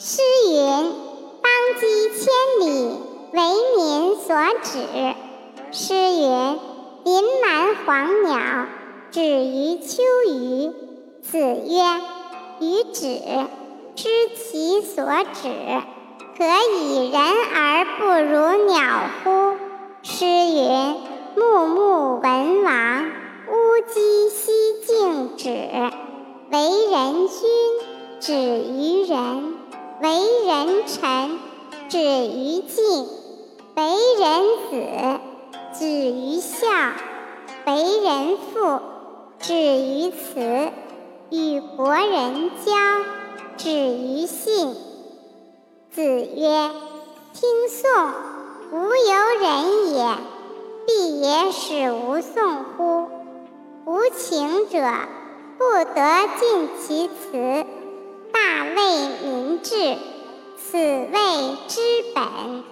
诗云：“邦畿千里，为民所指。”诗云：“林蛮黄鸟，止于秋隅。”子曰：“予止，知其所止，可以人而不如鸟乎？”诗云：“穆穆文王，乌鸡西敬止。为人君，止于仁；为人臣，止于敬；为人子，止于孝；为人父，止于慈；与国人交，止于信。”子曰：“听讼，无由人也，必也使无讼乎？无情者，不得尽其辞。是，此谓之本。”